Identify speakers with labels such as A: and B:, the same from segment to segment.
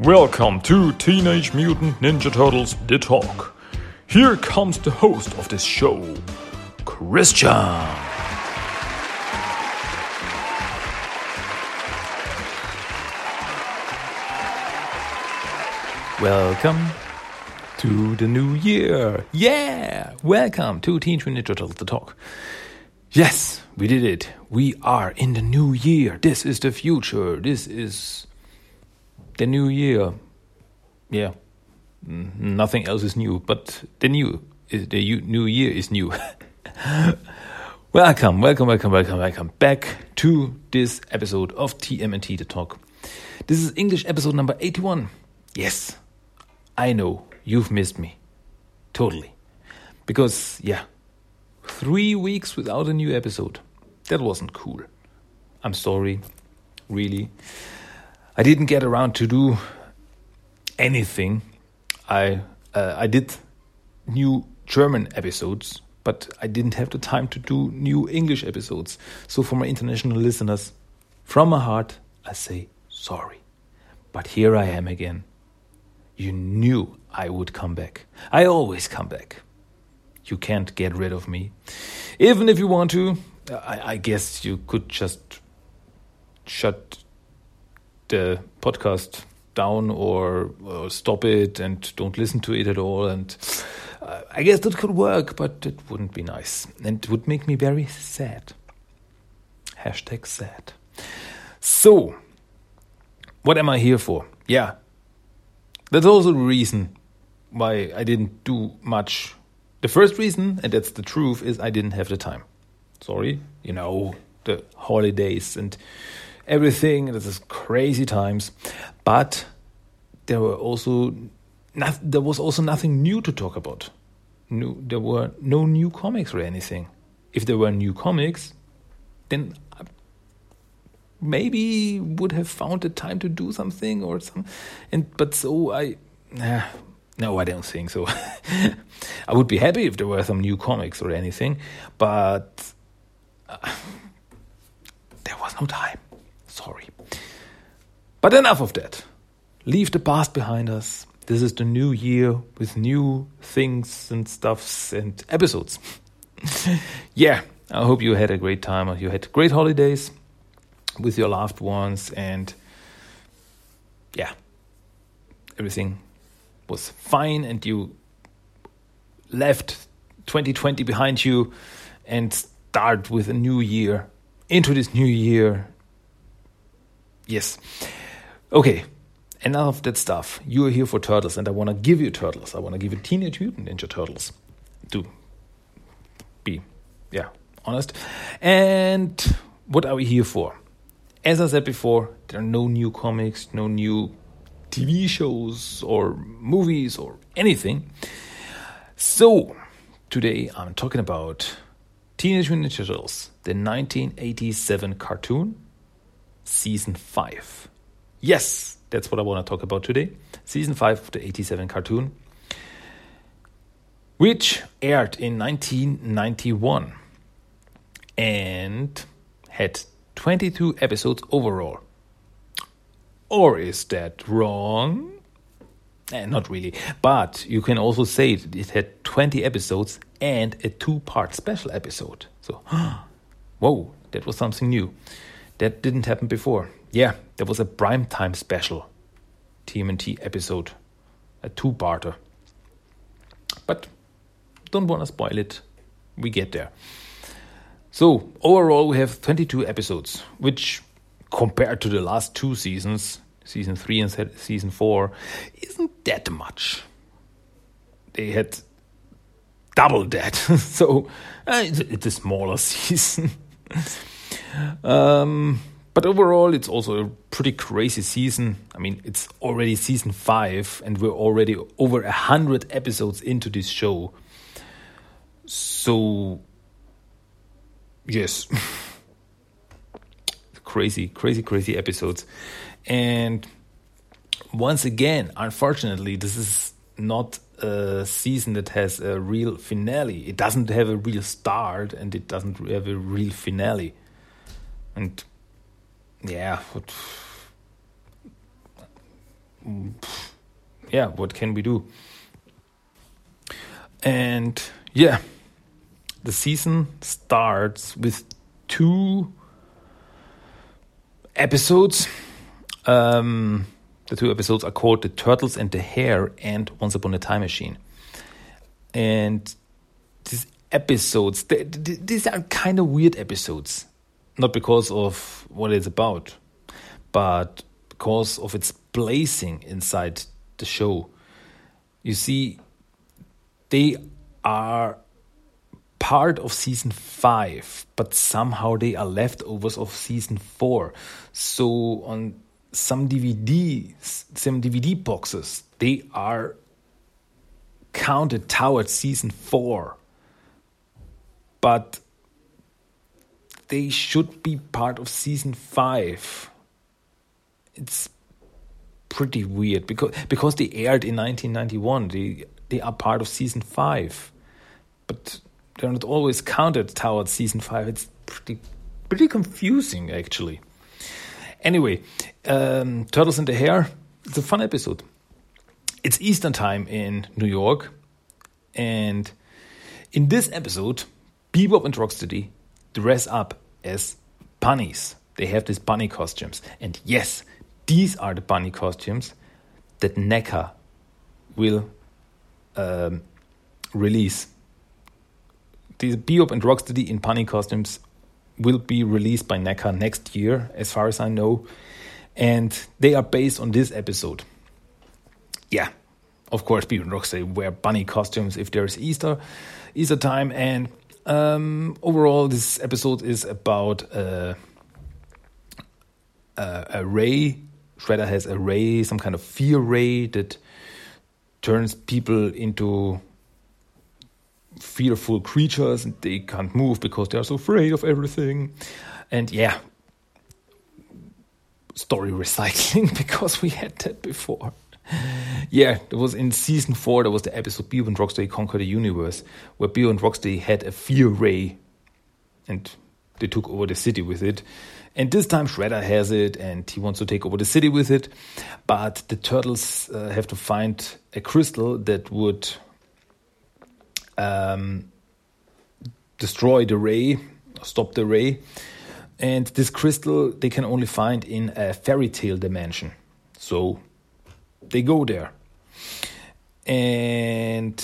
A: Welcome to Teenage Mutant Ninja Turtles The Talk. Here comes the host of this show, Christian.
B: Welcome to the new year. Yeah! Welcome to Teenage Mutant Ninja Turtles The Talk. Yes, we did it. We are in the new year. This is the future. This is the new year. Yeah, Mm, nothing else is new, but the new is the new year is new. welcome, welcome, welcome, welcome, welcome back to this episode of TMNT The Talk. This is English episode number 81. Yes, I know you've missed me. Totally. Because, yeah, three weeks without a new episode. That wasn't cool. I'm sorry, really. I didn't get around to do anything. I uh, I did new German episodes, but I didn't have the time to do new English episodes. So for my international listeners, from my heart, I say sorry. But here I am again. You knew I would come back. I always come back. You can't get rid of me. Even if you want to, I, I guess you could just shut the podcast down or, or stop it and don't listen to it at all. And uh, I guess that could work, but it wouldn't be nice. And it would make me very sad. Hashtag sad. So, what am I here for? Yeah, that's also the reason why I didn't do much. The first reason, and that's the truth, is I didn't have the time. Sorry, you know, the holidays and everything. This is crazy times, but there were also not, there was also nothing new to talk about. No, there were no new comics or anything. If there were new comics, then I maybe would have found the time to do something or some. And but so I, nah, no, I don't think so. I would be happy if there were some new comics or anything, but uh, there was no time. Sorry. But enough of that. Leave the past behind us. This is the new year with new things and stuffs and episodes. yeah, I hope you had a great time. You had great holidays with your loved ones, and yeah, everything was fine, and you left 2020 behind you and start with a new year into this new year. Yes. Okay. Enough of that stuff. You are here for turtles, and I want to give you turtles. I want to give you Teenage Mutant Ninja Turtles. To be, yeah, honest. And what are we here for? As I said before, there are no new comics, no new TV shows or movies or anything. So, today I'm talking about Teenage Mutant Ninja Turtles, the 1987 cartoon, season 5. Yes, that's what I want to talk about today. Season 5 of the 87 cartoon, which aired in 1991 and had 22 episodes overall. Or is that wrong? Eh, not really. But you can also say it had 20 episodes and a two part special episode. So, whoa, that was something new. That didn't happen before. Yeah, there was a primetime special TMNT episode, a two parter. But don't want to spoil it. We get there. So, overall, we have 22 episodes, which compared to the last two seasons, season 3 and season 4, isn't that much. They had double that. so, uh, it's, it's a smaller season. Um, but overall, it's also a pretty crazy season. I mean, it's already season 5, and we're already over a 100 episodes into this show. So, yes. crazy, crazy, crazy episodes. And once again, unfortunately, this is not a season that has a real finale. It doesn't have a real start and it doesn't have a real finale. And yeah, what, yeah, what can we do? And yeah, the season starts with two episodes. Um, the two episodes are called The Turtles and the Hare and Once Upon a Time Machine. And these episodes, they, they, these are kind of weird episodes. Not because of what it's about, but because of its placing inside the show. You see, they are part of season five, but somehow they are leftovers of season four. So on some DVDs, some DVD boxes, they are counted towards season four. But they should be part of season five. It's pretty weird because because they aired in 1991. They they are part of season five, but they're not always counted towards season five. It's pretty pretty confusing actually. Anyway, um, Turtles in the Hare. It's a fun episode. It's Eastern time in New York, and in this episode, Bebop and Rocksteady dress up as bunnies. They have these bunny costumes, and yes, these are the bunny costumes that NECA will um, release. The Bebop and Rocksteady in bunny costumes will be released by NECA next year, as far as I know, and they are based on this episode. Yeah, of course, Bebop and Rocksteady wear bunny costumes if there's Easter, Easter time, and um, overall, this episode is about uh, uh, a ray Shredder has a ray, some kind of fear ray that turns people into fearful creatures and they can't move because they are so afraid of everything. And yeah, story recycling because we had that before. Yeah, it was in season four. There was the episode Bebop and Rocksteady Conquer the Universe, where Bebop and Rocksteady had a fear ray, and they took over the city with it. And this time Shredder has it and he wants to take over the city with it. But the turtles uh, have to find a crystal that would um, destroy the ray, stop the ray. And this crystal they can only find in a fairy tale dimension. So they go there. And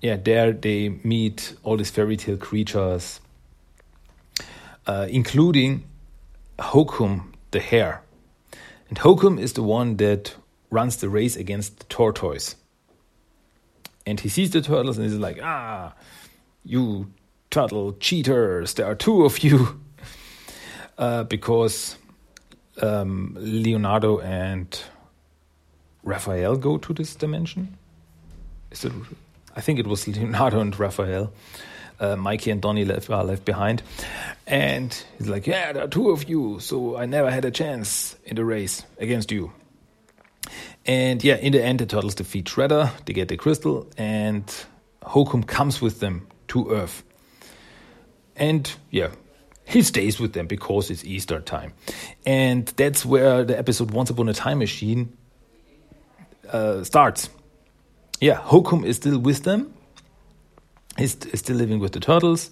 B: yeah, there they meet all these fairy tale creatures, uh, including Hokum the hare. And Hokum is the one that runs the race against the tortoise. And he sees the turtles and he's like, ah, you turtle cheaters, there are two of you. Uh, because um, Leonardo and Raphael go to this dimension. Is it? I think it was Leonardo and Raphael uh, Mikey and Donnie left, are left behind. And he's like, Yeah, there are two of you, so I never had a chance in the race against you. And yeah, in the end, the turtles defeat Shredder, they get the crystal, and Hokum comes with them to Earth. And yeah, he stays with them because it's Easter time. And that's where the episode Once Upon a Time Machine uh, starts. Yeah, Hokum is still with them, He's is still living with the turtles.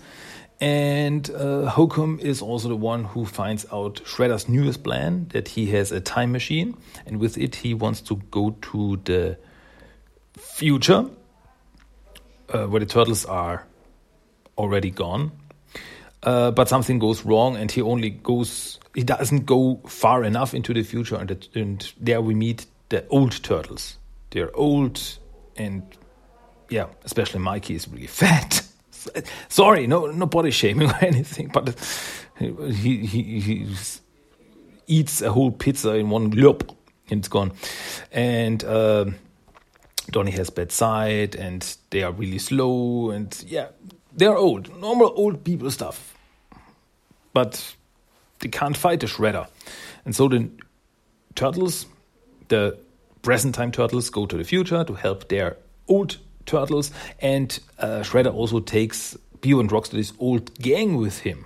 B: And uh, Hokum is also the one who finds out Shredder's newest plan that he has a time machine, and with it, he wants to go to the future uh, where the turtles are already gone. Uh, but something goes wrong, and he only goes, he doesn't go far enough into the future, and, and there we meet the old turtles. They're old and yeah, especially Mikey is really fat. Sorry, no, no body shaming or anything, but he he, he eats a whole pizza in one glop and it's gone. And uh, Donnie has bad sight, and they are really slow, and yeah, they are old, normal old people stuff. But they can't fight the shredder, and so the turtles, the present time turtles, go to the future to help their old Turtles, and uh, Shredder also takes Bebop and Rocksteady's old gang with him.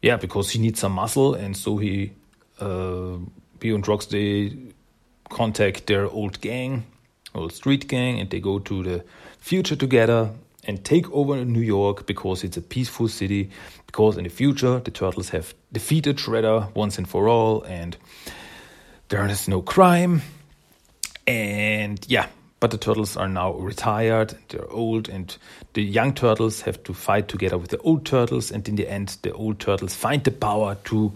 B: Yeah, because he needs some muscle, and so he, uh, Bebop and Rocksteady contact their old gang, old street gang, and they go to the future together and take over New York because it's a peaceful city. Because in the future, the turtles have defeated Shredder once and for all, and there is no crime. And yeah, but the turtles are now retired, they're old, and the young turtles have to fight together with the old turtles. And in the end, the old turtles find the power to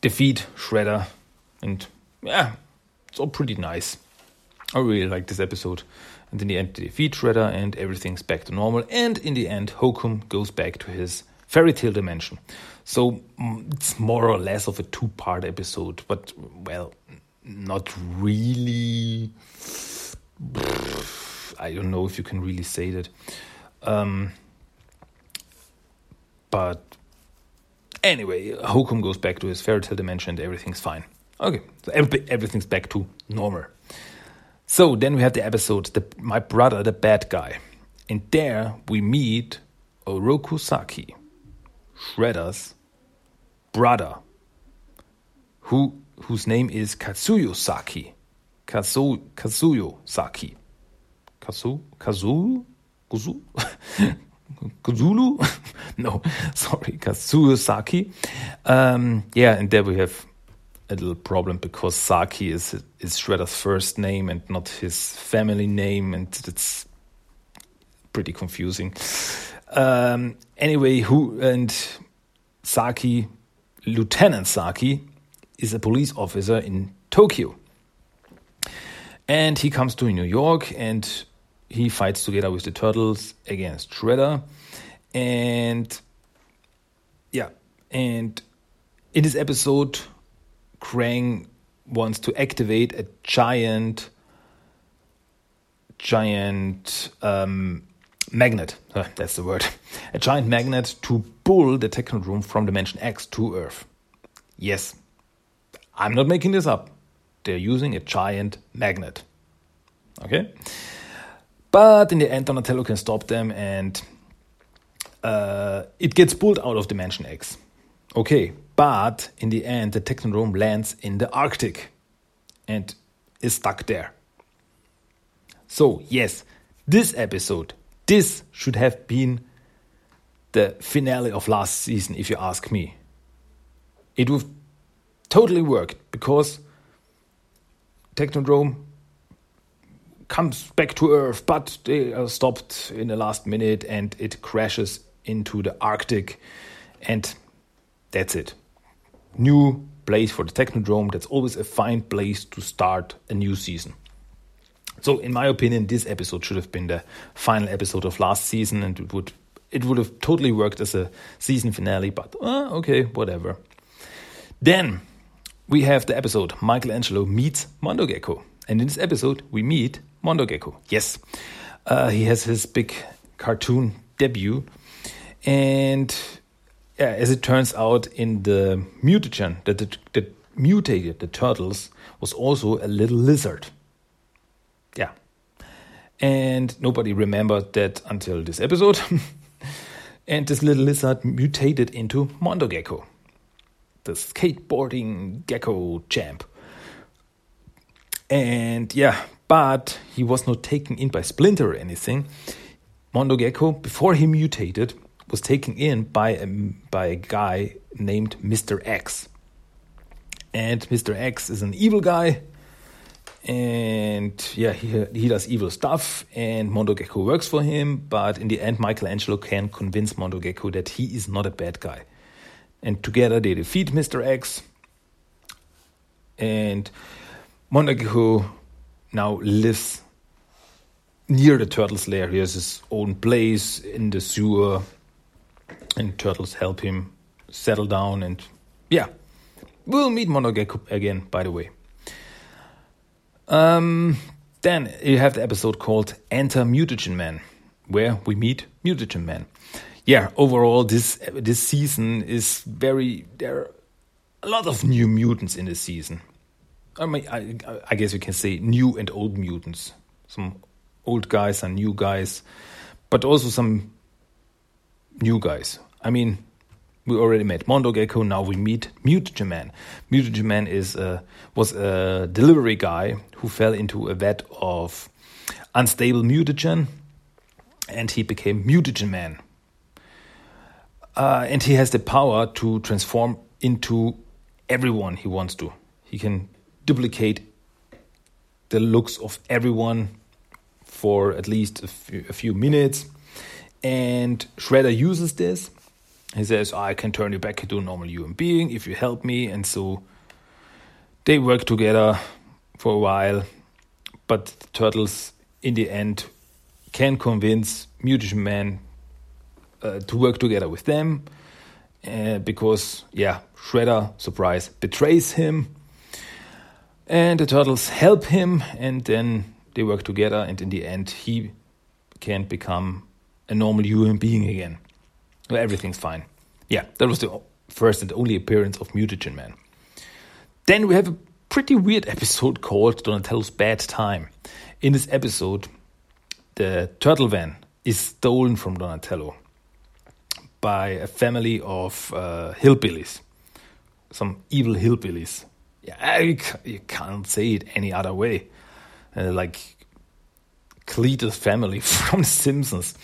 B: defeat Shredder. And yeah, it's all pretty nice. I really like this episode. And in the end, they defeat Shredder, and everything's back to normal. And in the end, Hokum goes back to his fairy tale dimension. So mm, it's more or less of a two part episode, but well, not really I don't know if you can really say that. Um, but anyway, Hokum goes back to his fairy tale dimension and everything's fine. Okay, so everything's back to normal. So then we have the episode, the, My Brother, the Bad Guy. And there we meet Oroku Saki, Shredder's brother, who, whose name is Katsuyo Saki. Kazu, Kazuyo Saki. Kazu? Kazu? Kuzu? Kazulu? no, sorry, Kazuyo Saki. Um, yeah, and there we have a little problem because Saki is is Shredder's first name and not his family name, and it's pretty confusing. Um, anyway, who and Saki, Lieutenant Saki, is a police officer in Tokyo. And he comes to New York and he fights together with the Turtles against Shredder. And yeah, and in this episode, Krang wants to activate a giant, giant um, magnet. Uh, that's the word. A giant magnet to pull the Technodrome from Dimension X to Earth. Yes, I'm not making this up they're using a giant magnet. Okay? But in the end, Donatello can stop them and uh, it gets pulled out of Dimension X. Okay, but in the end, the Technodrome lands in the Arctic and is stuck there. So, yes, this episode, this should have been the finale of last season, if you ask me. It would totally worked because Technodrome comes back to Earth, but they are stopped in the last minute and it crashes into the Arctic. And that's it. New place for the Technodrome. That's always a fine place to start a new season. So, in my opinion, this episode should have been the final episode of last season, and it would it would have totally worked as a season finale. But uh, okay, whatever. Then we have the episode Michelangelo meets Mondo Gecko. And in this episode, we meet Mondo Gecko. Yes, uh, he has his big cartoon debut. And yeah, as it turns out, in the mutagen that, that, that mutated the turtles was also a little lizard. And nobody remembered that until this episode. and this little lizard mutated into Mondo Gecko the skateboarding gecko champ. And yeah, but he was not taken in by Splinter or anything. Mondo Gecko, before he mutated, was taken in by a, by a guy named Mr. X. And Mr. X is an evil guy. And yeah, he, he does evil stuff, and Mondo Gecko works for him. But in the end, Michelangelo can convince Mondo Gecko that he is not a bad guy and together they defeat Mr. X. And Mondo Gecko now lives near the turtles' lair. He has his own place in the sewer, and turtles help him settle down. And yeah, we'll meet Mondo Gecko again, by the way. Um, then you have the episode called Enter Mutagen Man, where we meet Mutagen Man yeah, overall, this this season is very. There are a lot of new mutants in this season. I mean, I, I guess you can say new and old mutants. Some old guys and new guys, but also some new guys. I mean, we already met Mondo Gecko. Now we meet Mutagen Man. Mutagen Man is uh, was a delivery guy who fell into a vat of unstable mutagen, and he became Mutagen Man. Uh, and he has the power to transform into everyone he wants to. He can duplicate the looks of everyone for at least a few, a few minutes. And Shredder uses this. He says, I can turn you back into a normal human being if you help me. And so they work together for a while. But the turtles, in the end, can convince Mutagen Man uh, to work together with them. Uh, because, yeah, Shredder, surprise, betrays him. And the turtles help him, and then they work together, and in the end, he can become a normal human being again. Everything's fine. Yeah, that was the first and only appearance of Mutagen Man. Then we have a pretty weird episode called Donatello's Bad Time. In this episode, the turtle van is stolen from Donatello by a family of uh, hillbillies, some evil hillbillies. Yeah, you, you can't say it any other way. Uh, like Cletus family from The Simpsons.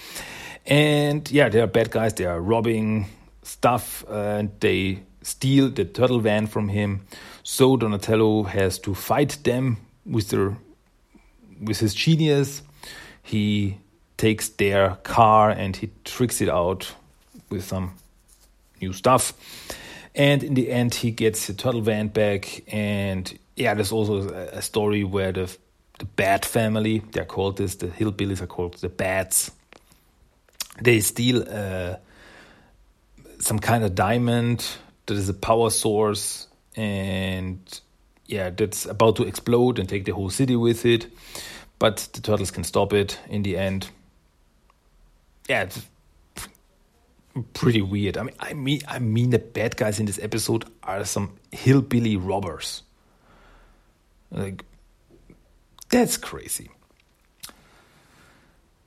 B: And yeah, they are bad guys. They are robbing stuff and they steal the turtle van from him. So Donatello has to fight them with their with his genius. He takes their car and he tricks it out with some new stuff. And in the end, he gets the turtle van back. And yeah, there's also a story where the the Bat family, they're called this, the hillbillies are called the Bats. They steal uh, some kind of diamond that is a power source, and yeah, that's about to explode and take the whole city with it. But the turtles can stop it in the end. Yeah, it's pretty weird. I mean, I mean, I mean, the bad guys in this episode are some hillbilly robbers. Like, that's crazy.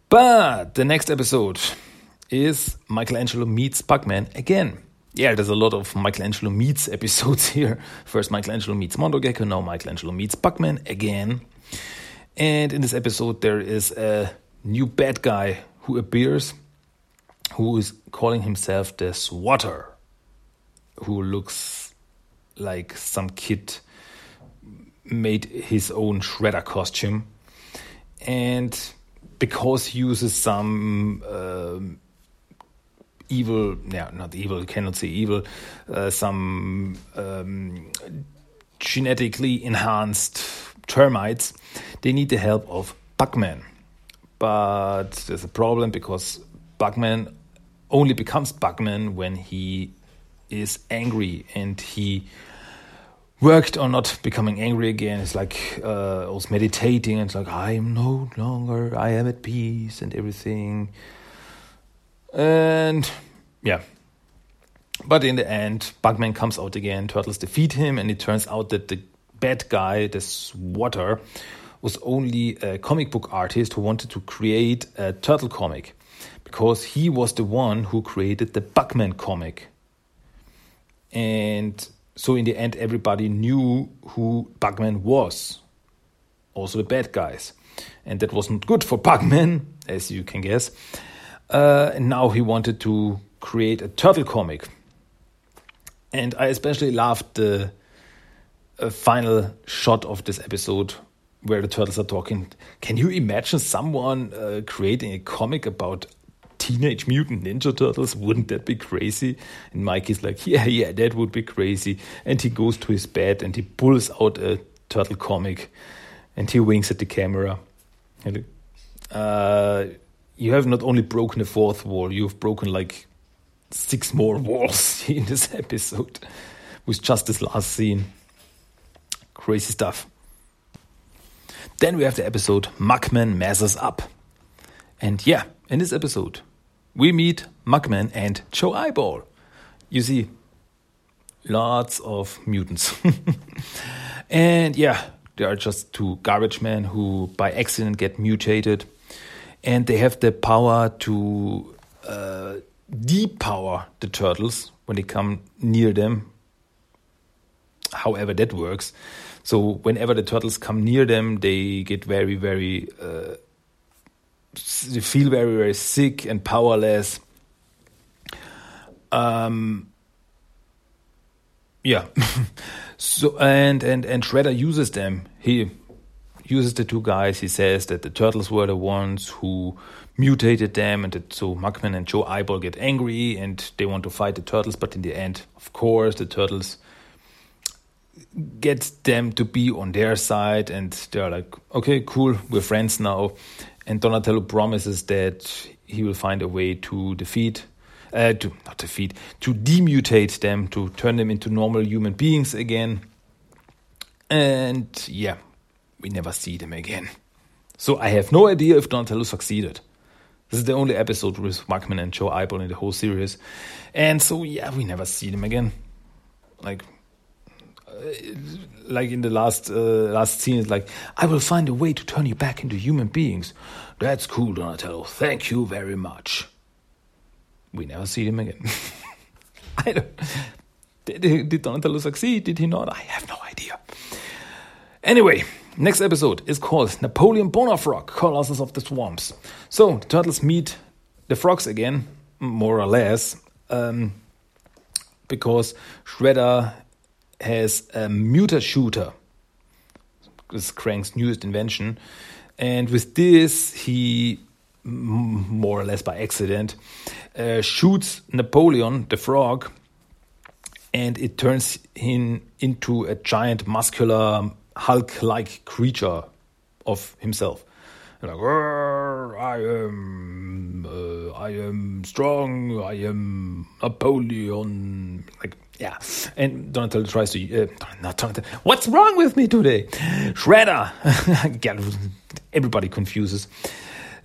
B: But the next episode is Michelangelo meets Bugman again. Yeah, there's a lot of Michelangelo meets episodes here. First Michelangelo meets Mondo Gecko, now Michelangelo meets Bugman again. And in this episode there is a new bad guy who appears who is calling himself the Swatter, who looks like some kid made his own shredder costume. And because he uses some uh, evil, yeah, not evil, cannot say evil, uh, some um, genetically enhanced termites, they need the help of Bugman. But there's a problem because Bugman only becomes Bugman when he is angry and he worked on not becoming angry again. It's like uh, I was meditating. And it's like I am no longer. I am at peace and everything. And yeah, but in the end, Bugman comes out again. Turtles defeat him, and it turns out that the bad guy, the Swatter, was only a comic book artist who wanted to create a turtle comic because he was the one who created the Bugman comic. And so in the end, everybody knew who Bugman was, also the bad guys. And that wasn't good for Bugman, as you can guess. Uh, and now he wanted to create a turtle comic. And I especially loved the uh, final shot of this episode where the turtles are talking. Can you imagine someone uh, creating a comic about Teenage Mutant Ninja Turtles? Wouldn't that be crazy? And Mike is like, yeah, yeah, that would be crazy. And he goes to his bed and he pulls out a turtle comic and he winks at the camera. Uh, you have not only broken the fourth wall, you've broken like six more walls in this episode with just this last scene. Crazy stuff. Then we have the episode Mugman Messes Up. And yeah, in this episode, we meet Mugman and Joe Eyeball. You see, lots of mutants. and yeah, they are just two garbage men who by accident get mutated. And they have the power to uh, depower the turtles when they come near them. However, that works. So whenever the turtles come near them, they get very, very, uh, they feel very, very sick and powerless. Um, yeah. so and and and Shredder uses them. He uses the two guys. He says that the turtles were the ones who mutated them, and that so Mugman and Joe Eyeball get angry and they want to fight the turtles. But in the end, of course, the turtles get them to be on their side, and they're like, "Okay, cool, we're friends now." And Donatello promises that he will find a way to defeat uh, to not defeat, to demutate them, to turn them into normal human beings again. And yeah, we never see them again. So I have no idea if Donatello succeeded. This is the only episode with Mugman and Joe Eyeball in the whole series. And so yeah, we never see them again. Like like in the last uh, last scene, it's like, I will find a way to turn you back into human beings. That's cool, Donatello. Thank you very much we never see him again. I don't. Did, did Donatello succeed? Did he not? I have no idea. Anyway, next episode is called Napoleon Bonafrog, Colossus of the Swamps. So the turtles meet the frogs again, more or less, um, because Shredder has a muta shooter. This is Krang's newest invention. And with this, he more or less by accident, uh, shoots Napoleon the frog, and it turns him into a giant, muscular, Hulk-like creature of himself. like, I am, uh, I am strong. I am Napoleon. Like, yeah. And Donatello tries to, uh, not Donatello. What's wrong with me today? Shredder. everybody confuses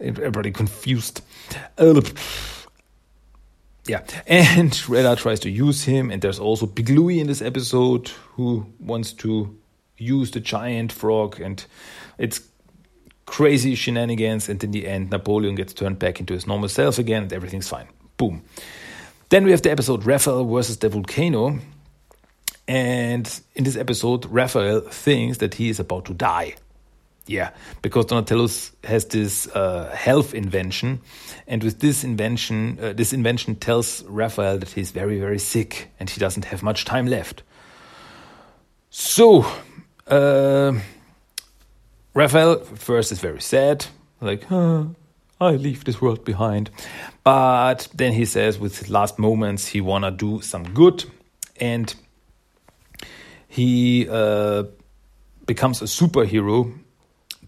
B: everybody confused. Uh, yeah, and Shredder tries to use him, and there's also Big Louie in this episode who wants to use the giant frog, and it's crazy shenanigans. And in the end, Napoleon gets turned back into his normal self again, and everything's fine. Boom. Then we have the episode Raphael versus the volcano. And in this episode, Raphael thinks that he is about to die. Yeah, because Donatello has this uh, health invention, and with this invention, uh, this invention tells Raphael that he's very, very sick and he doesn't have much time left. So, uh, Raphael first is very sad, like, I leave this world behind. But then he says, with his last moments, he wanna do some good, and he uh, becomes a superhero.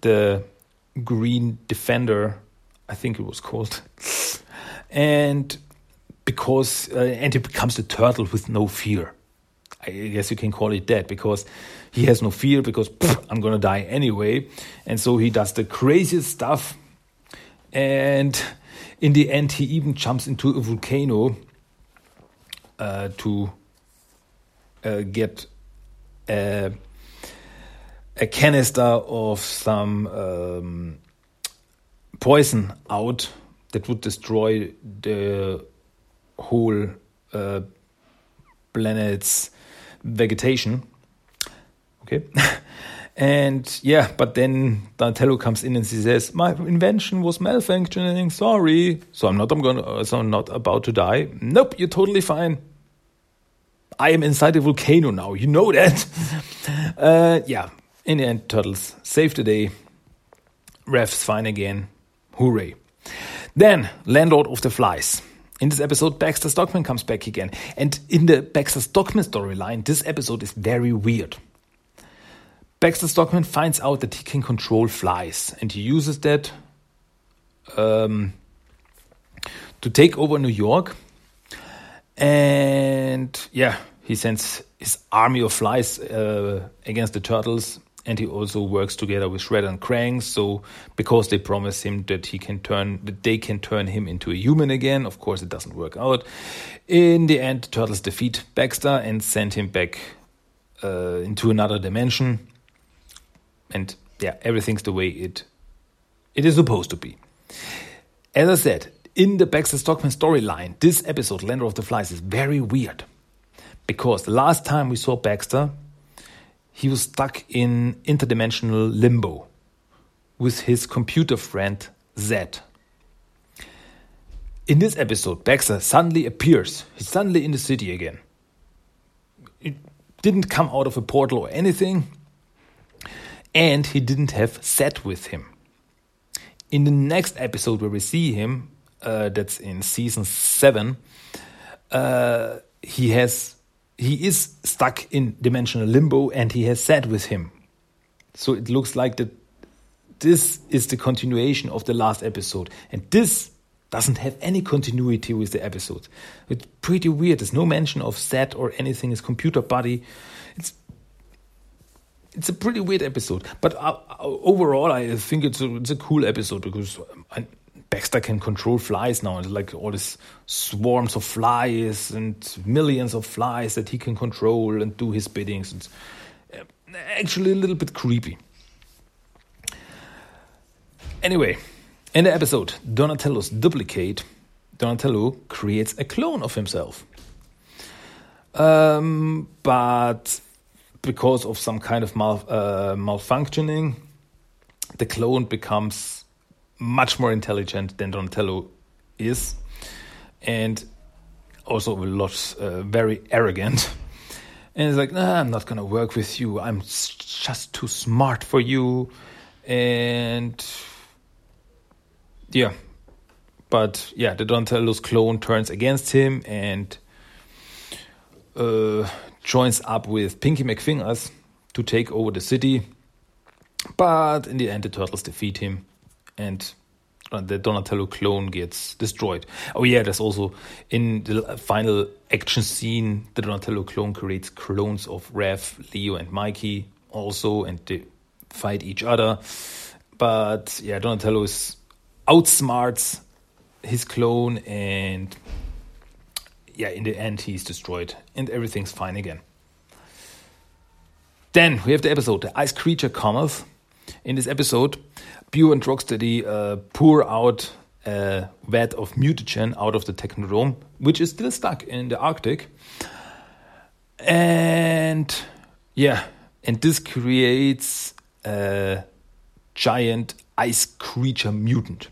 B: The Green Defender, I think it was called, and because uh, and he becomes the turtle with no fear. I guess you can call it that because he has no fear because pff, I'm gonna die anyway, and so he does the craziest stuff, and in the end he even jumps into a volcano uh, to uh, get uh, a canister of some um, poison out that would destroy the whole uh, planet's vegetation. Okay. and yeah, but then Donatello comes in and he says, "My invention was malfunctioning. Sorry. So I'm not. I'm gonna. So I'm not about to die. Nope. You're totally fine. I am inside a volcano now. You know that. uh, yeah. In the end, Turtles save the day. Raph's fine again. Hooray. Then, Landlord of the Flies. In this episode, Baxter Stockman comes back again. And in the Baxter Stockman storyline, this episode is very weird. Baxter Stockman finds out that he can control flies, and he uses that um, to take over New York. And yeah, he sends his army of flies uh, against the turtles and he also works together with Shredder and Krang. So because they promise him that he can turn, that they can turn him into a human again. Of course, it doesn't work out. In the end, the Turtles defeat Baxter and send him back uh, into another dimension. And yeah, everything's the way it it is supposed to be. As I said, in the Baxter Stockman storyline, this episode, Land of the Flies, is very weird because the last time we saw Baxter, he was stuck in interdimensional limbo with his computer friend Zed. In this episode, Baxter suddenly appears. He's suddenly in the city again. It didn't come out of a portal or anything, and he didn't have Zed with him. In the next episode, where we see him, uh, that's in season seven, uh, he has he is stuck in dimensional limbo and he has Zed with him. So it looks like that this is the continuation of the last episode. And this doesn't have any continuity with the episode. It's pretty weird. There's no mention of Zed or anything. His computer buddy. It's it's a pretty weird episode. But uh, overall, I think it's a, it's a cool episode because I, Baxter can control flies now, and like all these swarms of flies and millions of flies that he can control and do his biddings. It's uh, actually a little bit creepy. Anyway, in the episode, Donatello's duplicate, Donatello creates a clone of himself. Um, but because of some kind of mal, uh, malfunctioning, the clone becomes much more intelligent than Donatello is, and also a lot uh, very arrogant. And he's like, nah, I'm not gonna work with you. I'm just too smart for you. And yeah, but yeah, the Donatello's clone turns against him and uh, joins up with Pinky McFingers to take over the city. But in the end, the turtles defeat him and uh, the Donatello clone gets destroyed. Oh yeah, there's also in the final action scene, the Donatello clone creates clones of Raph, Leo, and Mikey also, and they fight each other. But yeah, Donatello is outsmarts his clone, and yeah, in the end, he's destroyed, and everything's fine again. Then we have the episode The Ice Creature Cometh. In this episode, Bebop and Rocksteady uh, pour out a vat of mutagen out of the Technodrome, which is still stuck in the Arctic. And yeah, and this creates a giant ice creature mutant.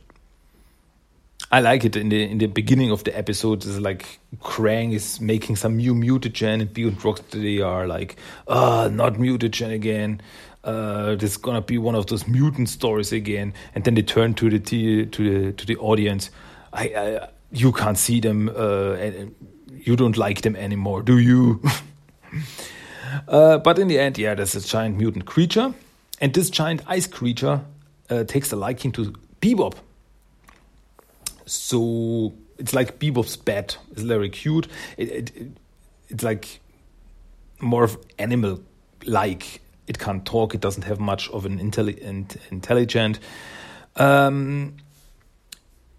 B: I like it in the in the beginning of the episode. It's like Krang is making some new mutagen, and Bebop and Rocksteady are like, "Ah, not mutagen again." uh, this is gonna be one of those mutant stories again. And then they turn to the to the to the audience. I, I you can't see them. Uh, and you don't like them anymore, do you? uh, but in the end, yeah, there's a giant mutant creature, and this giant ice creature uh, takes a liking to Bebop. So it's like Bebop's bat. It's very cute. It, it, it it's like more of animal like it can't talk. It doesn't have much of an intelligent. intelligent. Um,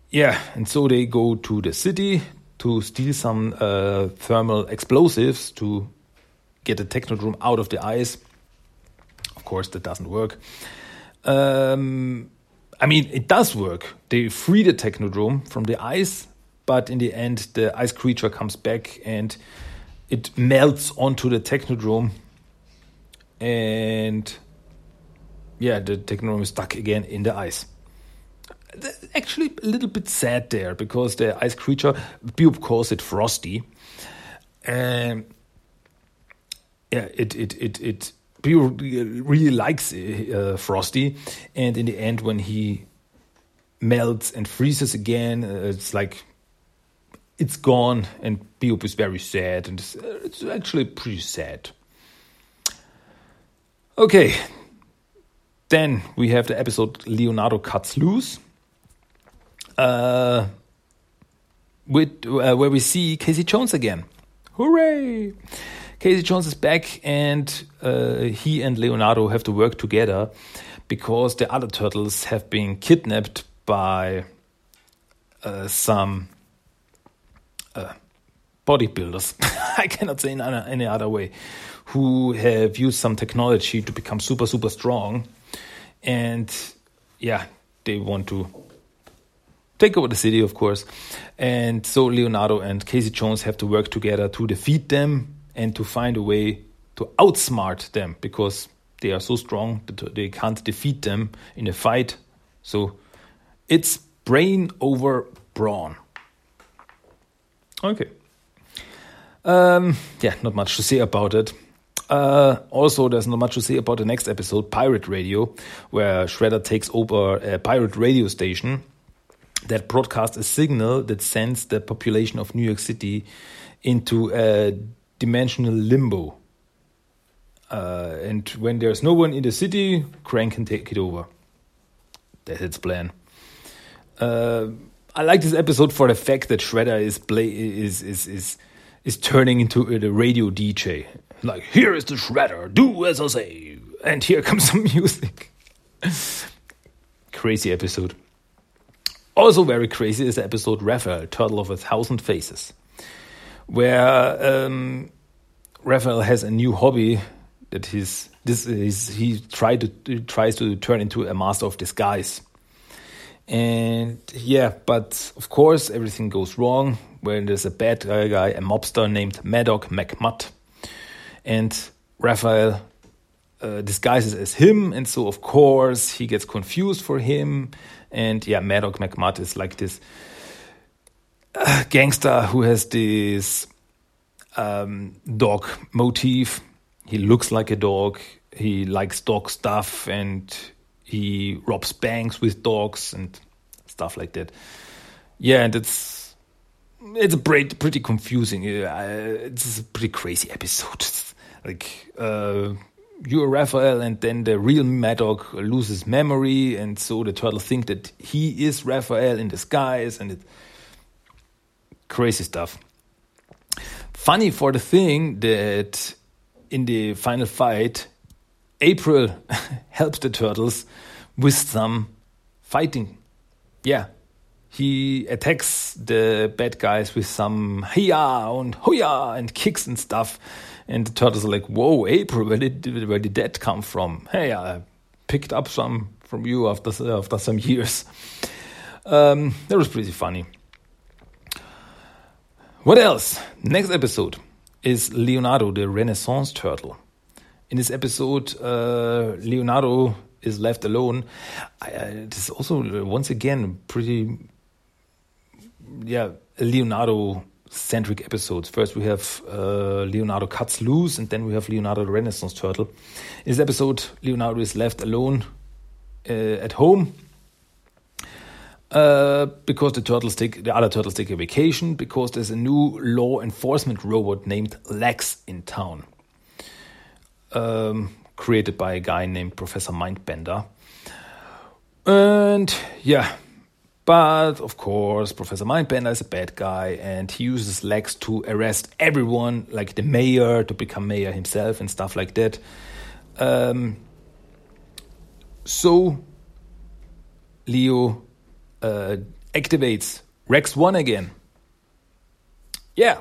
B: yeah, and so they go to the city to steal some uh, thermal explosives to get the technodrome out of the ice. Of course, that doesn't work. Um, I mean, it does work. They free the technodrome from the ice, but in the end, the ice creature comes back and it melts onto the technodrome and yeah, the Technodrome is stuck again in the ice. Actually, a little bit sad there because the ice creature, Bebop calls it Frosty. Um, yeah, it it it it Bebop really likes uh, Frosty, and in the end, when he melts and freezes again, uh, it's like it's gone, and Bebop is very sad, and it's, uh, it's actually pretty sad. Okay, then we have the episode Leonardo Cuts Loose, uh, with, uh, where we see Casey Jones again. Hooray! Casey Jones is back, and uh, he and Leonardo have to work together because the other turtles have been kidnapped by uh, some uh, bodybuilders. I cannot say in any other way who have used some technology to become super, super strong. And yeah, they want to take over the city, of course. And so Leonardo and Casey Jones have to work together to defeat them and to find a way to outsmart them because they are so strong that they can't defeat them in a fight. So it's brain over brawn. Okay. Um, yeah, not much to say about it. Uh, also, there's not much to say about the next episode, Pirate Radio, where Shredder takes over a pirate radio station that broadcasts a signal that sends the population of New York City into a dimensional limbo. Uh, and when there's no one in the city, Krang can take it over. That's its plan. Uh, I like this episode for the fact that Shredder is play is is is is turning into a radio DJ. Like here is the Shredder, do as I say, and here comes some music. crazy episode. Also very crazy is the episode Raphael, Turtle of a Thousand Faces, where um, Raphael has a new hobby that he's this is he tried to he tries to turn into a master of disguise. And yeah, but of course everything goes wrong when there's a bad guy, a mobster named Maddox McMutt, and Raphael uh, disguises as him, and so of course he gets confused for him, and yeah, Maddox McMutt is like this uh, gangster who has this um, dog motif. He looks like a dog. He likes dog stuff, and he robs banks with dogs and stuff like that. Yeah, and it's it's a pretty pretty confusing. It's a pretty crazy episode. like uh, you're Raphael, and then the real Maddox loses memory, and so the turtle think that he is Raphael in disguise, and it crazy stuff. Funny for the thing that in the final fight, April helps the turtles with some fighting. Yeah, he attacks the bad guys with some hiya and hoya and kicks and stuff. And the turtles are like, "Whoa, April, where did where did that come from? Hey, I picked up some from you after after some years." Um, that was pretty funny. What else? Next episode is Leonardo, the Renaissance turtle. In this episode, uh, Leonardo is left alone. I, uh, this is also uh, once again pretty, yeah, Leonardo centric episodes. First, we have uh, Leonardo cuts loose, and then we have Leonardo the Renaissance turtle. In this episode, Leonardo is left alone uh, at home. Uh, because the turtles take the other turtles take a vacation because there's a new law enforcement robot named Lex in town. Um, created by a guy named Professor Mindbender. And yeah, but of course, Professor Mindbender is a bad guy and he uses Lex to arrest everyone, like the mayor, to become mayor himself and stuff like that. Um, so, Leo uh, activates Rex 1 again. Yeah,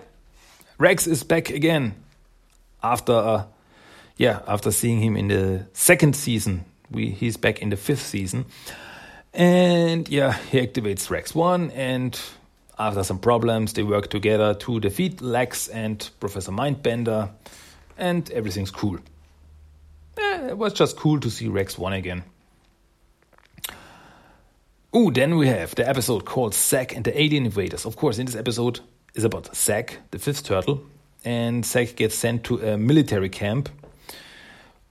B: Rex is back again after uh, yeah, after seeing him in the second season, we he's back in the fifth season. And yeah, he activates Rex 1 and after some problems they work together to defeat Lex and Professor Mindbender and everything's cool. Eh, it was just cool to see Rex 1 again. Oh, then we have the episode called Zack and the Alien Invaders. Of course, in this episode is about Zack, the fifth turtle, and Zack gets sent to a military camp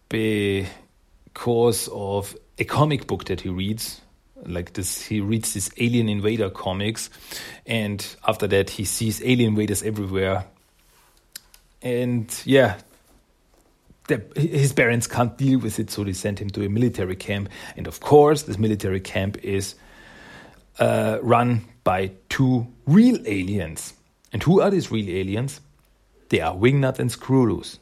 B: because of a comic book that he reads. Like this, he reads this Alien Invader comics, and after that, he sees alien invaders everywhere. And yeah, his parents can't deal with it, so they send him to a military camp. And of course, this military camp is uh, run by two real aliens. And who are these real aliens? They are Wingnut and Screwloose.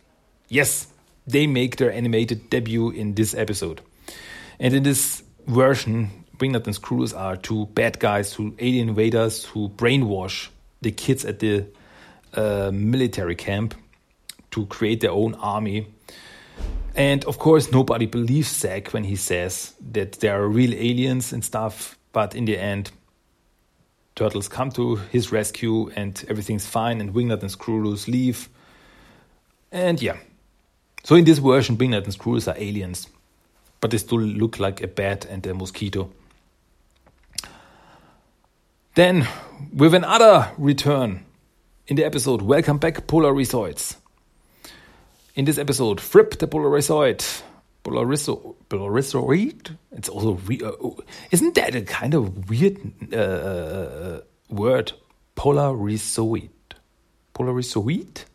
B: Yes, they make their animated debut in this episode. And in this version, Wingnut and Screwloose are two bad guys, two alien invaders who brainwash the kids at the uh, military camp to create their own army. And of course, nobody believes Zack when he says that there are real aliens and stuff. But in the end, turtles come to his rescue and everything's fine and Wingnut and Screwloose leave. And yeah. So in this version, Wingnut and Screwloose are aliens. But they still look like a bat and a mosquito. Then, with another return in the episode Welcome Back Polarisoids. In this episode, Fripp the Polarisoid Polarisoid. It's also re- uh, isn't that a kind of weird uh, uh, word? Polarisoid. Polarisoid.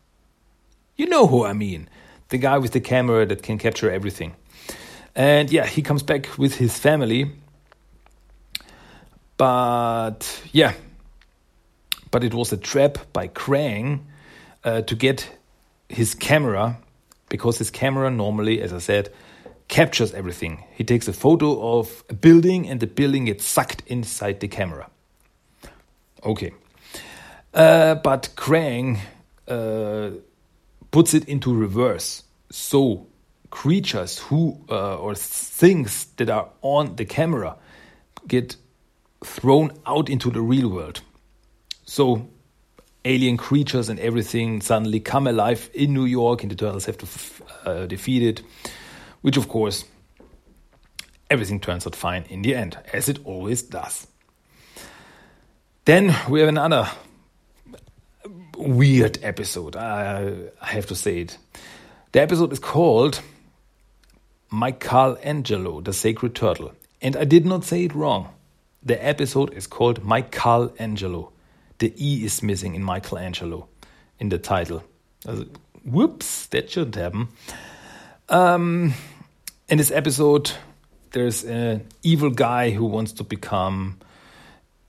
B: You know who I mean? The guy with the camera that can capture everything. And yeah, he comes back with his family. But yeah, but it was a trap by Krang uh, to get his camera because his camera normally, as I said, captures everything. He takes a photo of a building and the building gets sucked inside the camera. Okay. Uh, but Krang uh, puts it into reverse. So creatures who uh, or things that are on the camera get thrown out into the real world. So alien creatures and everything suddenly come alive in New York, and the turtles have to uh, defeat it which of course everything turns out fine in the end, as it always does. Then we have another weird episode. I, have to say it. The episode is called Michelangelo, the Sacred Turtle. And I did not say it wrong. The episode is called Michelangelo. The E is missing in Michelangelo in the title. Uh, whoops, that shouldn't happen. Um, in this episode, there's an evil guy who wants to become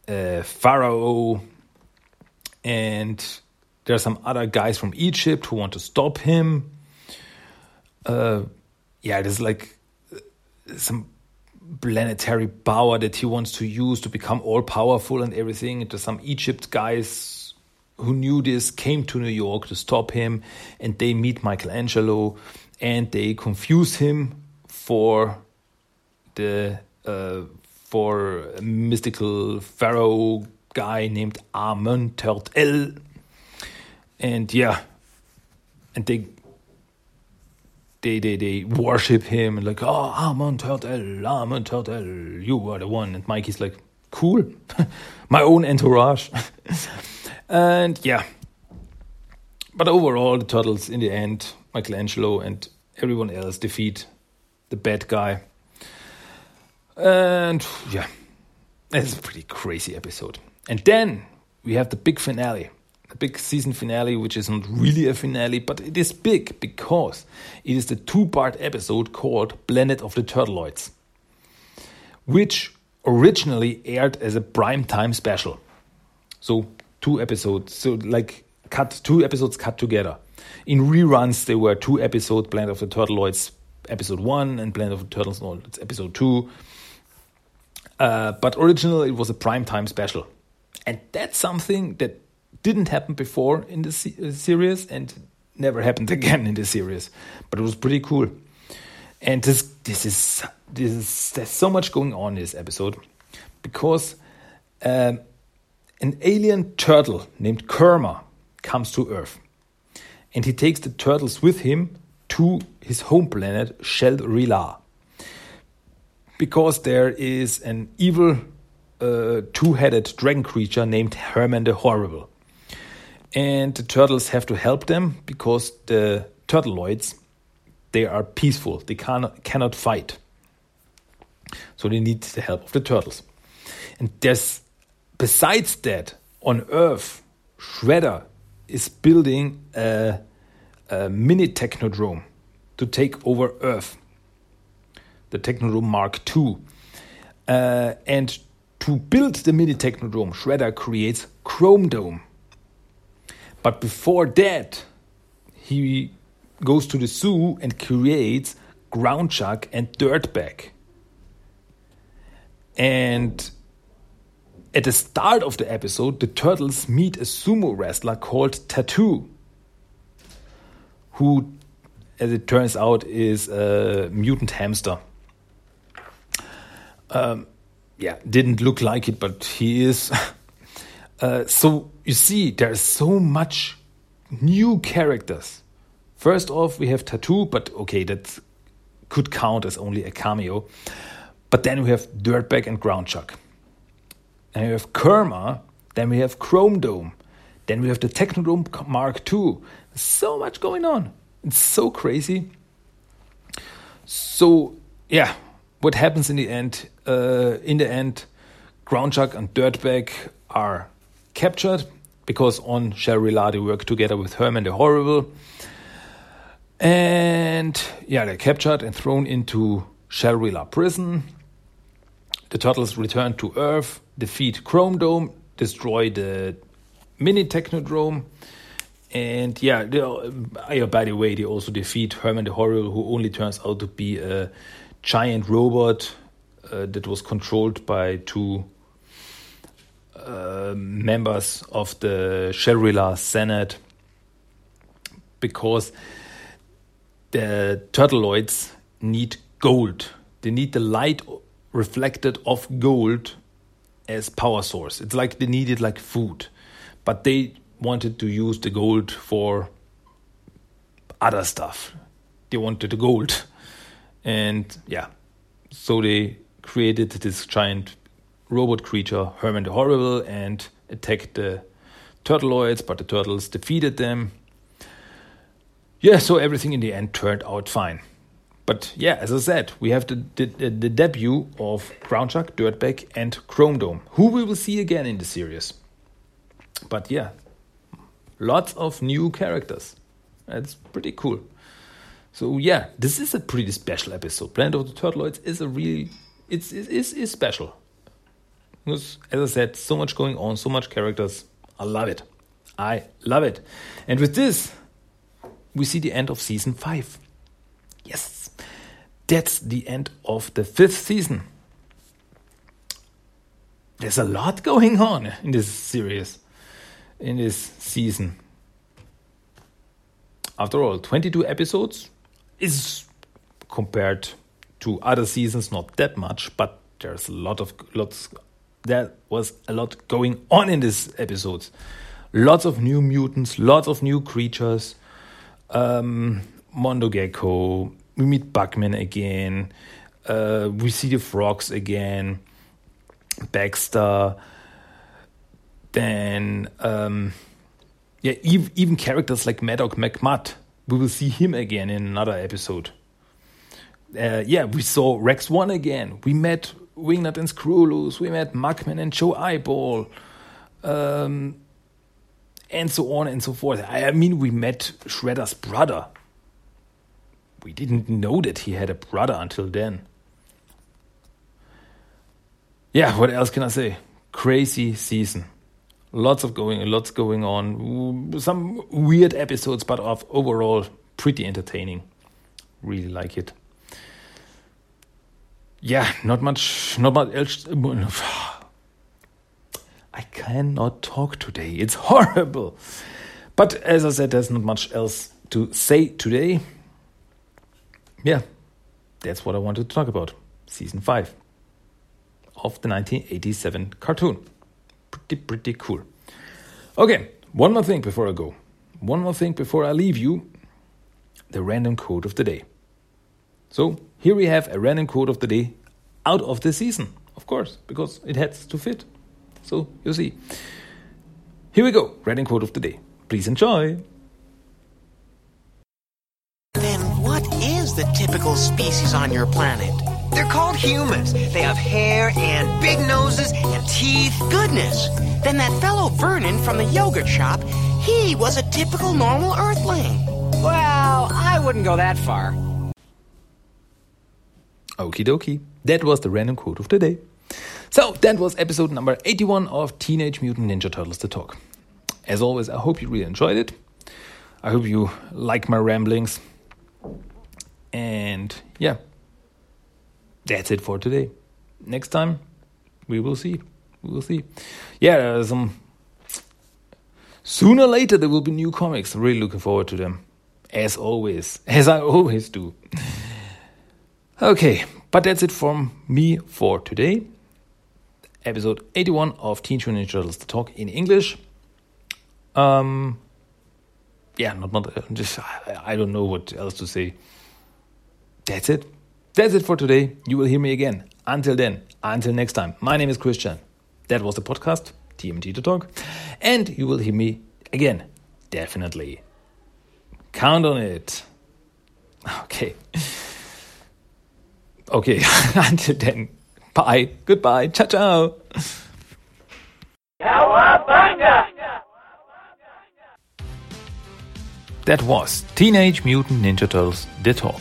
B: a pharaoh, and there are some other guys from Egypt who want to stop him. Uh, yeah, there's like some planetary power that he wants to use to become all powerful and everything. And There's some Egypt guys who knew this came to New York to stop him, and they meet Michelangelo and they confuse him for the uh, for a mystical pharaoh guy named Amenhotep, and yeah, and they they they they worship him and like oh Amenhotep, Amenhotep, you are the one, and Mikey's like cool, my own entourage, and yeah. But overall, the turtles in the end Michelangelo and everyone else defeat the bad guy. And yeah, it's a pretty crazy episode. And then we have the big finale, the big season finale, which is not really a finale, but it is big because it is the two part episode called Planet of the Turtleoids, which originally aired as a prime time special. So, two episodes, so like cut two episodes cut together. In reruns, there were two episodes, Planet of the Turtleoids episode one and Planet of the Turtles it's episode two. Uh, but originally, it was a prime time special. And that's something that didn't happen before in the uh, series and never happened again in the series. But it was pretty cool. And this, this is, this is, there's so much going on in this episode because um, an alien turtle named Kerma comes to Earth and he takes the turtles with him to his home planet Shell-Rila because there is an evil uh, two-headed dragon creature named Herman the Horrible. And the turtles have to help them because the turtleoids they are peaceful. They cannot cannot fight. So they need the help of the turtles. And there's besides that, on Earth, Shredder is building a, a mini technodrome to take over Earth, the Technodrome Mark II. Uh, and to build the mini Technodrome, Shredder creates Chrome Dome. But before that, he goes to the zoo and creates Ground Chuck and Dirtbag. And at the start of the episode, the turtles meet a sumo wrestler called Tattoo, who, as it turns out, is a mutant hamster. Um, yeah, didn't look like it, but he is. Uh, so you see, there's so much new characters. First off, we have Tattoo, but okay, that could count as only a cameo. But then we have Dirtbag and Groundchuck. And we have Kerma. Then we have Chrome Dome. Then we have the Technodrome Mark II. There's so much going on. It's so crazy. So yeah, what happens in the end? Uh, in the end, Groundchuck and Dirtbag are captured because on Shangri-La they work together with Herman the Horrible. And yeah, they're captured and thrown into Shangri-La prison. The turtles return to Earth, defeat Chrome Dome, destroy the mini Technodrome, and yeah, they, uh, by the way, they also defeat Herman the Horrible, who only turns out to be a giant robot uh, that was controlled by two uh, members of the Shangri-La Senate because the turtleoids need gold. They need the light reflected off gold as power source. It's like they needed like food, but they wanted to use the gold for other stuff. They wanted the gold, and yeah, so they created this giant robot creature, Herman the Horrible, and attacked the turtleoids, but the turtles defeated them. Yeah, so everything in the end turned out fine. But yeah, as I said, we have the, the, the debut of Groundchuck, Dirtbag, and Chrome Dome, who we will see again in the series. But yeah, lots of new characters. That's pretty cool. So yeah, this is a pretty special episode. Planet of the Turtleoids is a really it's it's, it's special. Because as I said, so much going on, so much characters. I love it. I love it. And with this, we see the end of season five. Yes that's the end of the fifth season. There's a lot going on in this series, in this season. After all, 22 episodes is compared to other seasons not that much, but there's a lot of lots. There was a lot going on in these episodes. Lots of new mutants, lots of new creatures. Um, Mondo Gecko, we meet Bugman again. Uh, we see the frogs again. Baxter. Then, um, yeah, even, even characters like Maddox McMutt. We will see him again in another episode. Uh, yeah, we saw Rex One again. We met Wingnut and Screwloose. We met Mugman and Joe Eyeball. Um, and so on and so forth. I mean, we met Shredder's brother we didn't know that he had a brother until then. Yeah, what else can I say? Crazy season. Lots of going, lots going on. Some weird episodes, but of overall pretty entertaining. Really like it. Yeah, not much, not much else. I cannot talk today. It's horrible. But as I said, there's not much else to say today yeah, that's what I wanted to talk about. Season 5 of the 1987 cartoon. Pretty, pretty cool. Okay, one more thing before I go. One more thing before I leave you the random quote of the day. So, here we have a random quote of the day out of the season, of course, because it has to fit. So, you see. Here we go, random quote of the day. Please enjoy.
C: The typical species on your planet? They're called humans. They have hair and big noses and teeth. Goodness. Then that fellow Vernon from the yogurt shop, he was a typical normal Earthling.
D: Well, I wouldn't go that far.
B: Okie dokie. That was the random quote of the day. So, that was episode number 81 of Teenage Mutant Ninja Turtles The Talk. As always, I hope you really enjoyed it. I hope you like my ramblings. And yeah, that's it for today. Next time, we will see. We will see. Yeah, some. Sooner or later, there will be new comics. Really looking forward to them. As always. As I always do. Okay, but that's it from me for today. episode 81 of Mutant Ninja Turtles: The Talk in English. Um, yeah, not not just I, I don't know what else to say. That's it. That's it for today. You will hear me again. Until then, until next time. My name is Christian. That was the podcast TMNT The Talk, and you will hear me again. Definitely. Count on it. Okay. Okay, until then. Bye. Goodbye. Ciao, ciao. That was Teenage Mutant Ninja Turtles The Talk.